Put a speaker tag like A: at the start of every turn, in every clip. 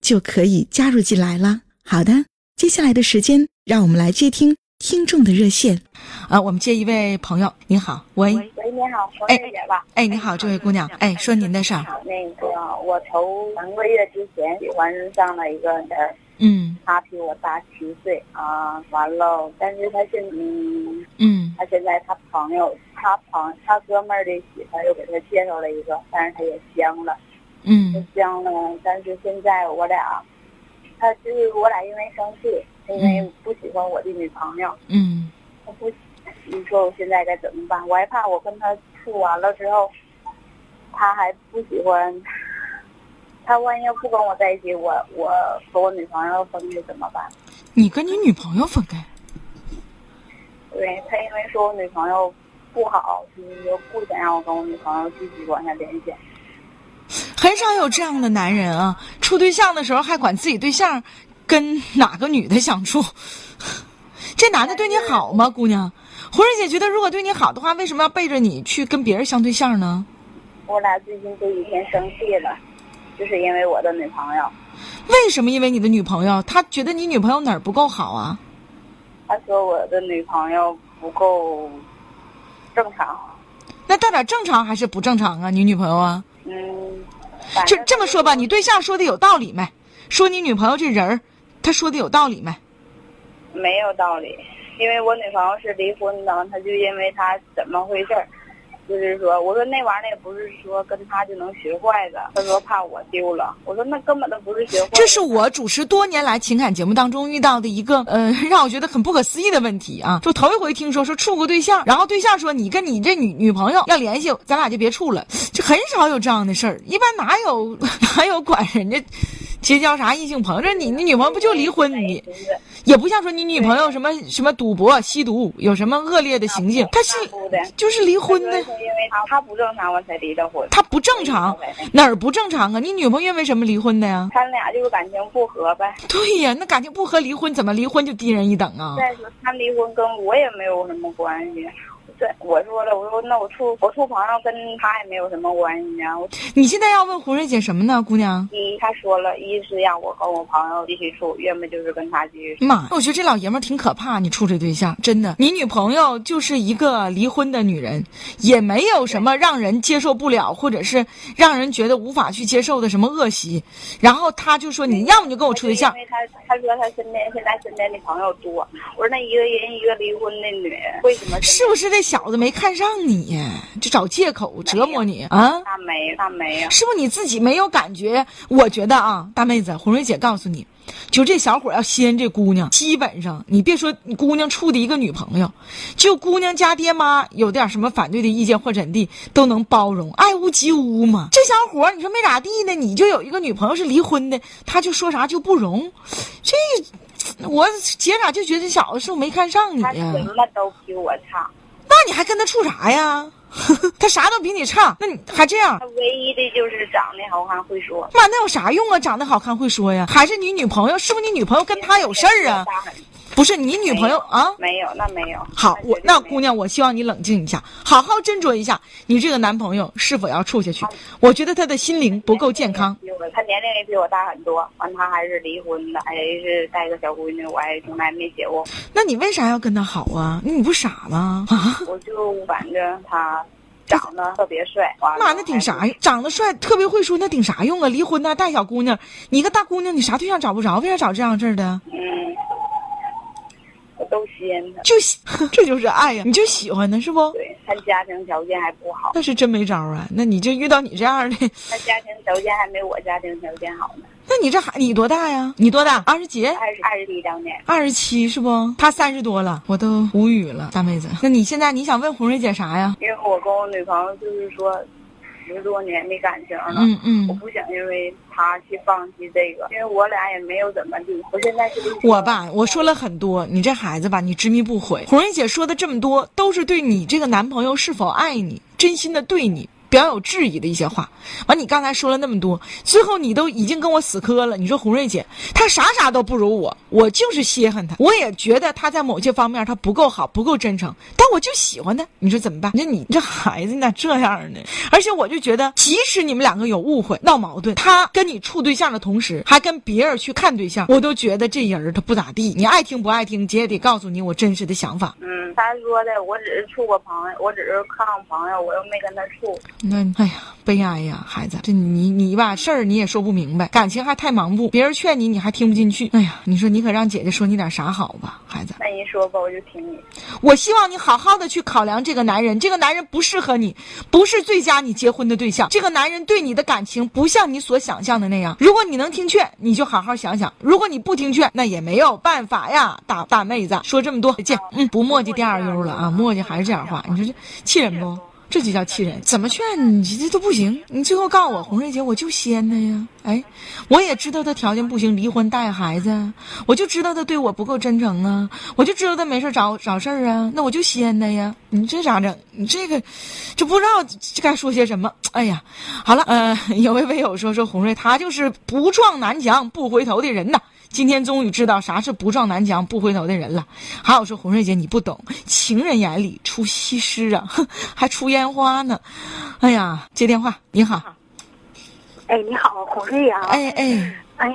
A: 就可以加入进来了。好的，接下来的时间，让我们来接听听众的热线。
B: 啊，我们接一位朋友，您好，喂，
C: 喂，你好，黄姐姐吧？
B: 哎，你好，这位姑娘，哎，说您的事儿。
C: 那个，我头三个月之前喜欢上了一个人，
B: 嗯
C: 他比我大七岁啊，完了，但是他现嗯，
B: 嗯
C: 他现在他朋友，他朋他哥们儿的媳妇儿又给他介绍了一个，但是他也相了，
B: 嗯
C: 相了，但是现在我俩，他就是我俩因为生气，因为不喜欢我的女朋友，
B: 嗯
C: 他不，你说我现在该怎么办？我还怕我跟他处完了之后，他还不喜欢，他万一要不跟我在一起，我我和我女朋友分开怎么办？
B: 你跟你女朋友分开？
C: 对他因为说我女朋友不好，就是说不想让我跟我女朋友继续往下联系。
B: 很少有这样的男人啊！处对象的时候还管自己对象跟哪个女的相处，这男的对你好吗，姑娘？红瑞姐觉得，如果对你好的话，为什么要背着你去跟别人相对象呢？
C: 我俩最近这几天生气了，就是因为我的女朋友。
B: 为什么？因为你的女朋友，他觉得你女朋友哪儿不够好啊？
C: 他说我的女朋友不够正常。
B: 那到底正常还是不正常啊？你女朋友啊？
C: 嗯，反
B: 就这么说吧，你对象说的有道理没？说你女朋友这人儿，他说的有道理没？
C: 没有道理，因为我女朋友是离婚的，她就因为她怎么回事儿，就是说，我说那玩意儿也不是说跟他就能学坏的，他说怕我丢了，我说那根本都不是学坏。
B: 这是我主持多年来情感节目当中遇到的一个呃，让我觉得很不可思议的问题啊！就头一回听说说处过对象，然后对象说你跟你这女女朋友要联系，咱俩就别处了，就很少有这样的事儿。一般哪有 哪有管人家结交啥异性朋友？这你你女朋友不就离婚？你也不像说你女朋友什么什么赌博、吸毒，有什么恶劣的行径，她是
C: 那不的
B: 就是离婚的
C: 因为她她不正常，我才离的婚。
B: 她不正常，哪儿不正常啊？你女朋友因为什么离婚的呀？
C: 他俩就是感情不和呗。
B: 对呀，那感情不和离婚怎么离婚就低人一等啊？
C: 再说他离婚跟我也没有什么关系。这我说了，我说那我处我处朋友跟他也没有什么关系啊。
B: 你现在要问胡瑞姐什么呢，姑娘？
C: 一他说了，一是让我跟我朋友继续处，要么就是跟他继续处。
B: 妈，我觉得这老爷们儿挺可怕。你处这对象，真的，你女朋友就是一个离婚的女人，也没有什么让人接受不了，或者是让人觉得无法去接受的什么恶习。然后他就说，你要么就跟我处对象
C: 因，为他他说他身边现在身边的朋友多。我说那一个人一个离婚的女人，为什么
B: 是不是这小子没看上你？就找借口折磨你啊？
C: 他没有，他没有。
B: 是不是你自己没有感觉？我觉得啊，大妹子，红瑞姐告诉你，就这小伙要吸引这姑娘，基本上你别说你姑娘处的一个女朋友，就姑娘家爹妈有点什么反对的意见或怎地，都能包容，爱屋及乌嘛。这小伙你说没咋地呢，你就有一个女朋友是离婚的，他就说啥就不容，这我姐咋就觉得这小子是不是没看上你
C: 他
B: 呀？
C: 什么都比我差，
B: 那你还跟他处啥呀？他啥都比你差，那你还这样
C: 他？唯一的就是长得好看会说。
B: 妈，那有啥用啊？长得好看会说呀？还是你女朋友？是不是你女朋友跟他有事儿啊？不是你女朋友啊？
C: 没有，那没有。
B: 好，我那姑娘，我希望你冷静一下，好好斟酌一下你这个男朋友是否要处下去。我觉得他的心灵不够健康。
C: 他年龄也比我大很多，完他还是离婚的，还是带个小闺女，我还从来没结过。
B: 那你为啥要跟他好啊？你不傻吗？啊？
C: 我就反正他长得特别帅。
B: 妈，那顶啥用？长得帅，特别会说，那顶啥用啊？离婚呢，带小姑娘，你一个大姑娘，你啥对象找不着？为啥找这样式儿的？
C: 嗯，我都稀罕他。
B: 就喜，这就是爱呀！你就喜欢他是不？
C: 对他家庭条件还不好，
B: 那是真没招啊！那你就遇到你这样的，
C: 他家庭条件还没我家庭条件好呢。
B: 那你这孩你多大呀？你多大？二十几？
C: 二十二十一当年，
B: 二十七是不？他三十多了，我都无语了，大妹子。那你现在你想问红瑞姐啥呀？
C: 因为我跟我女朋友就是说十多年的感情了，
B: 嗯嗯
C: 我不想因为他去放弃这个，因为我俩也没有怎么地。我现在是
B: 我吧，我说了很多，你这孩子吧，你执迷不悔。红瑞姐说的这么多，都是对你这个男朋友是否爱你，真心的对你。表有质疑的一些话，完你刚才说了那么多，最后你都已经跟我死磕了。你说红瑞姐，她啥啥都不如我，我就是稀罕她，我也觉得她在某些方面她不够好，不够真诚，但我就喜欢她。你说怎么办？那你这孩子你咋这样呢？而且我就觉得，即使你们两个有误会、闹矛盾，他跟你处对象的同时，还跟别人去看对象，我都觉得这人儿他不咋地。你爱听不爱听，姐也得告诉你我真实的想法。
C: 嗯，他说的，我只是处过朋友，我只是看看朋友，我又没跟他处。
B: 那哎呀，悲哀呀，孩子，这你你吧事儿你也说不明白，感情还太盲目，别人劝你你还听不进去。哎呀，你说你可让姐姐说你点啥好吧，孩子。
C: 那你说吧，我就听你。
B: 我希望你好好的去考量这个男人，这个男人不适合你，不是最佳你结婚的对象。这个男人对你的感情不像你所想象的那样。如果你能听劝，你就好好想想；如果你不听劝，那也没有办法呀，大大妹子。说这么多，再见。嗯，不墨迹第二溜了啊，墨迹还是这样话，你说这气人不？这就叫气人，怎么劝你这都不行。你最后告诉我，红瑞姐，我就稀罕他呀。哎，我也知道他条件不行，离婚带孩子，我就知道他对我不够真诚啊，我就知道他没事找找事儿啊，那我就稀罕他呀。你这咋整？你这个，就不知道该说些什么。哎呀，好了，呃，有位微友说说红瑞，他就是不撞南墙不回头的人呐。今天终于知道啥是不撞南墙不回头的人了。还有说红瑞姐你不懂，情人眼里出西施啊，哼，还出烟花呢。哎呀，接电话，你好，
D: 哎，你好，红瑞啊、
B: 哎哎
D: 哎，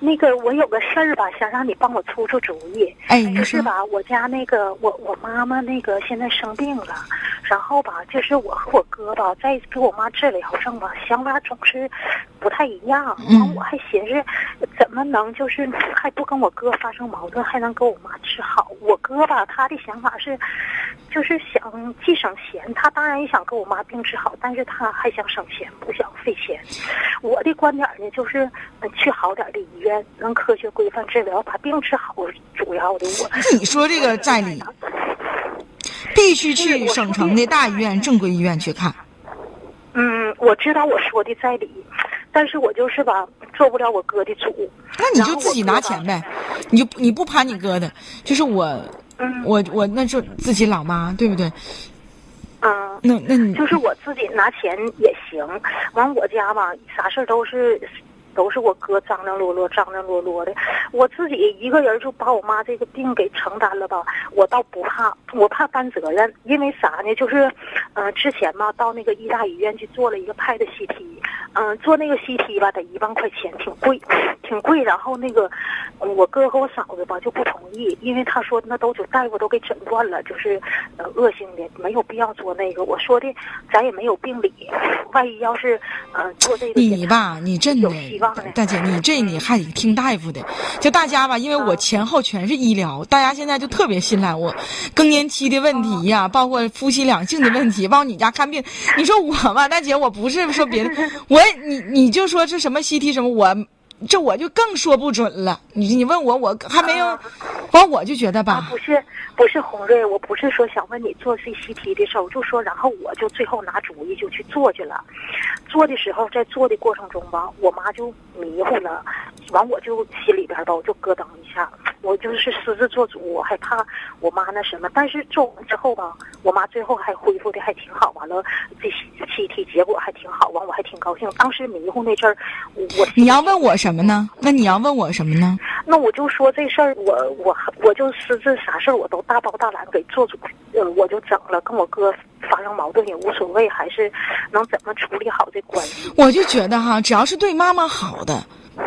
D: 那个我有个事儿吧，想让你帮我出出主意。
B: 哎，
D: 就是吧，我家那个我我妈妈那个现在生病了，然后吧，就是我和我哥吧，在给我妈治疗上吧，想法总是不太一样。
B: 嗯
D: 完，我还寻思怎么能就是还不跟我哥发生矛盾，还能给我妈治好。我哥吧，他的想法是，就是想既省钱，他当然也想给我妈病治好，但是他还想省钱，不想费钱。我的观点呢，就是呃去好点的医院，能科学规范治疗，把病治好是主要的。我
B: 你说这个在理，必须去省城的大医院、正规医院去看。
D: 嗯，我知道我说的在理，但是我就是吧，做不了我哥的主。
B: 那你就自己拿钱呗，你就你不攀你哥的，就是我，
D: 嗯
B: 我我那就自己老妈，对不对？
D: 嗯，
B: 那那你
D: 就是我自己拿钱也行。完我家吧，啥事儿都是都是我哥张张罗罗、张张罗罗的。我自己一个人就把我妈这个病给承担了吧，我倒不怕，我怕担责任，因为啥呢？就是，呃，之前嘛到那个医大医院去做了一个拍的 CT，嗯、做那个 CT 吧得一万块钱，挺贵，挺贵。然后那个嗯我哥和我嫂子吧就不同意，因为他说那都就大夫都给诊断了，就是呃恶性的，没有必要做那个。我说的咱也没有病理，万一要是呃做这个，
B: 你吧，你真的大姐，你这你还得听大夫的。就大家吧，因为我前后全是医疗，大家现在就特别信赖我。更年期的问题呀、包括夫妻两性的问题，包括你家看病，你说我吧，大姐，我不是说别的，我哎你你就说这什么 CT 什么，我这我就更说不准了。你你问我，我还没有，完我就觉得
D: 啊
B: 吧，，
D: 不是不是红瑞，我不是说想问你做 CCT 的事儿，我就说，然后我就最后拿主意就去做去了。做的时候，在做的过程中吧，我妈就迷糊了，完我就心里边吧，我就咯噔一下，我就是私自做主，我害怕我妈那什么。但是做完之后吧，我妈最后还恢复的还挺好，完了这 CT 结果还挺好，完我还挺高兴。当时迷糊那阵儿，我
B: 你要问我什么呢？那你要问我什么呢？
D: 那我就说这事儿，我我我就私自啥事儿我都大包大揽给做主，呃，我就整了，跟我哥发生矛盾也无所谓，还是能怎么处理好这关系。
B: 我就觉得哈，只要是对妈妈好的，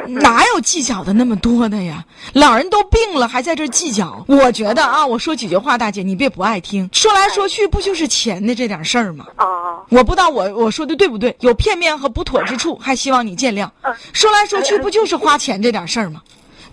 B: 哪有计较的那么多的呀？老人都病了，还在这儿计较？我觉得啊，我说几句话，大姐你别不爱听，说来说去不就是钱的这点事儿吗？
D: 啊，
B: 我不知道我我说的对不对，有片面和不妥之处，还希望你见谅。说来说去，不就是花钱这点事儿吗？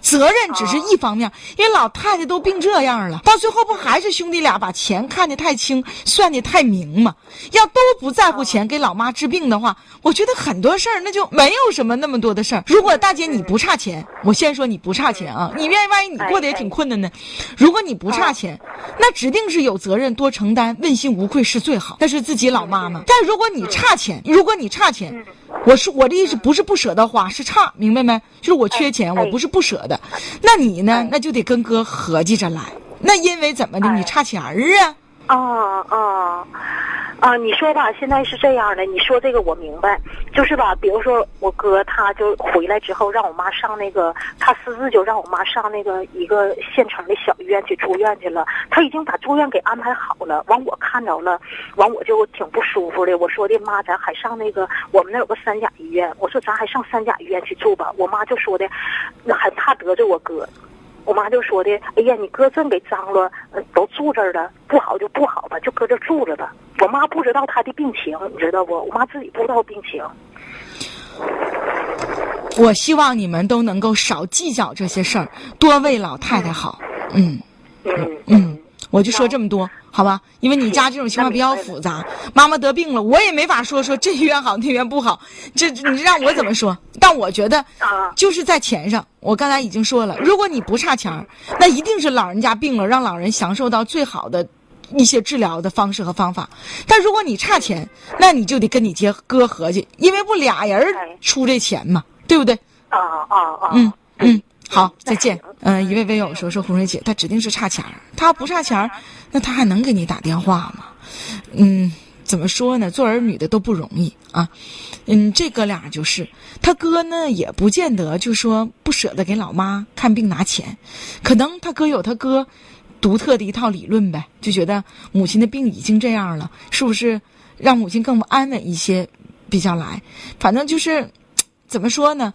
B: 责任只是一方面，因为老太太都病这样了，到最后不还是兄弟俩把钱看得太轻，算得太明吗？要都不在乎钱，给老妈治病的话，我觉得很多事儿那就没有什么那么多的事儿。如果大姐你不差钱，我先说你不差钱啊，你愿意，万一你过得也挺困难呢？如果你不差钱，那指定是有责任多承担，问心无愧是最好，那是自己老妈妈。但如果你差钱，如果你差钱。我是我的意思，不是不舍得花，是差，明白没？就是我缺钱，我不是不舍得。那你呢？那就得跟哥合计着来。那因为怎么的？你差钱儿啊？
D: 啊啊。啊，你说吧，现在是这样的。你说这个我明白，就是吧，比如说我哥他就回来之后，让我妈上那个，他私自就让我妈上那个一个县城的小医院去住院去了。他已经把住院给安排好了，完我看着了，完我就挺不舒服的。我说的妈，咱还上那个我们那有个三甲医院，我说咱还上三甲医院去住吧。我妈就说的，那还怕得罪我哥。我妈就说的：“哎呀，你哥真给张罗，都住这儿了，不好就不好吧，就搁这住着吧。”我妈不知道他的病情，你知道不？我妈自己不知道病情。
B: 我希望你们都能够少计较这些事儿，多为老太太好。
D: 嗯
B: 嗯嗯。我就说这么多，好吧？因为你家这种情况比较复杂，妈妈得病了，我也没法说说这医院好那医院不好，这你让我怎么说？但我觉得，就是在钱上，我刚才已经说了，如果你不差钱那一定是老人家病了，让老人享受到最好的一些治疗的方式和方法。但如果你差钱，那你就得跟你姐哥合计，因为不俩人出这钱嘛，对不对？
D: 啊啊啊！
B: 嗯嗯。好，再见。嗯，一位微友说说红蕊姐，她指定是差钱儿。她不差钱儿，那她还能给你打电话吗？嗯，怎么说呢？做儿女的都不容易啊。嗯，这哥俩就是，他哥呢也不见得就说不舍得给老妈看病拿钱，可能他哥有他哥独特的一套理论呗，就觉得母亲的病已经这样了，是不是让母亲更安稳一些比较来？反正就是，怎么说呢？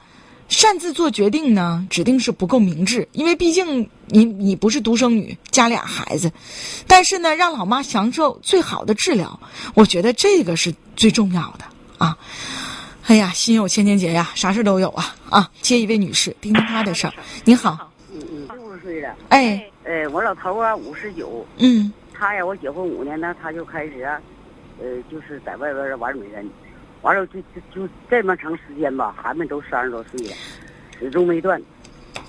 B: 擅自做决定呢，指定是不够明智。因为毕竟你你不是独生女，家俩孩子，但是呢，让老妈享受最好的治疗，我觉得这个是最重要的啊！哎呀，心有千千结呀，啥事都有啊啊！接一位女士，听听她的事儿。你好，
E: 岁了，
B: 哎，
E: 呃，我老头啊五十九，
B: 嗯，
E: 他呀，我结婚五年呢，他就开始啊，呃，就是在外边玩女人。完了就就就这么长时间吧，孩子都三十多岁了，始终没断。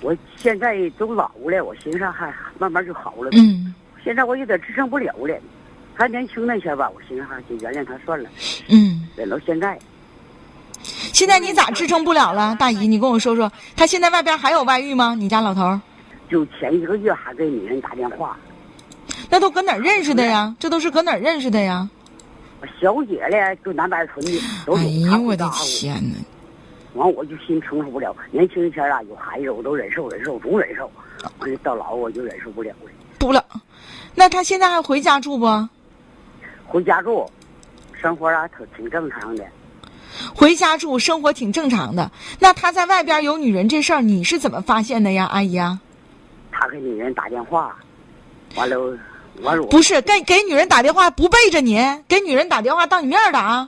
E: 我现在都老了，我寻思还慢慢就好了。
B: 嗯。
E: 现在我有点支撑不了了。他年轻那些吧，我寻思还就原谅他算了。
B: 嗯。
E: 忍到现在。
B: 现在你咋支撑不了了，大姨？你跟我说说，他现在外边还有外遇吗？你家老头？
E: 就前一个月还给女人打电话。
B: 那都搁哪儿认识的呀？这都是搁哪儿认识的呀？
E: 小姐嘞，就南白村的，都
B: 哎呦，我的天哪！
E: 完我就心承受不了。年轻前啊，有孩子我都忍受忍受，总忍受。完了到老我就忍受不了了。
B: 不了，那他现在还回家住不？
E: 回家住，生活啊，挺挺正常的。
B: 回家住，生活挺正常的。那他在外边有女人这事儿，你是怎么发现的呀，阿姨啊？
E: 他给女人打电话，完了。
B: 我不是给给女人打电话不背着你，给女人打电话当你面打，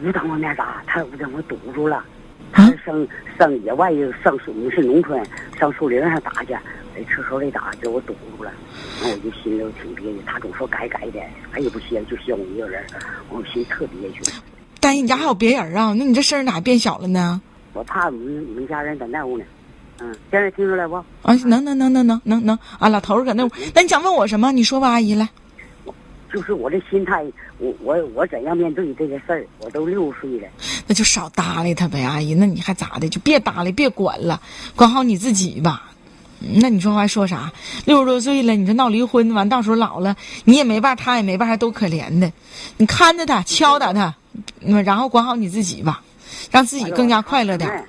E: 不当我面打，他不让我堵住了。他上上野外上属于是农村，上树林上打去，在厕所里打，给我堵住了。那我就心里挺憋屈。他总说改改的，啥也不歇，就歇我一个人，我心特憋屈。
B: 大姨，你家还有别人啊？那你这声咋变小了呢？
E: 我怕我们你们家人在那屋呢。嗯，现在听出来不？
B: 啊，能能能能能能能啊！老头儿搁那，那你想问我什么？你说吧，阿姨来。
E: 就是我这心态，我我我怎样面对这个事儿？我都六十岁了，
B: 那就少搭理他呗，阿姨。那你还咋的？就别搭理，别管了，管好你自己吧。那你说还说啥？六十多岁了，你说闹离婚完，到时候老了，你也没伴，他也没伴，还都可怜的。你看着他，敲打他，然后管好你自己吧，让自己更加快乐点。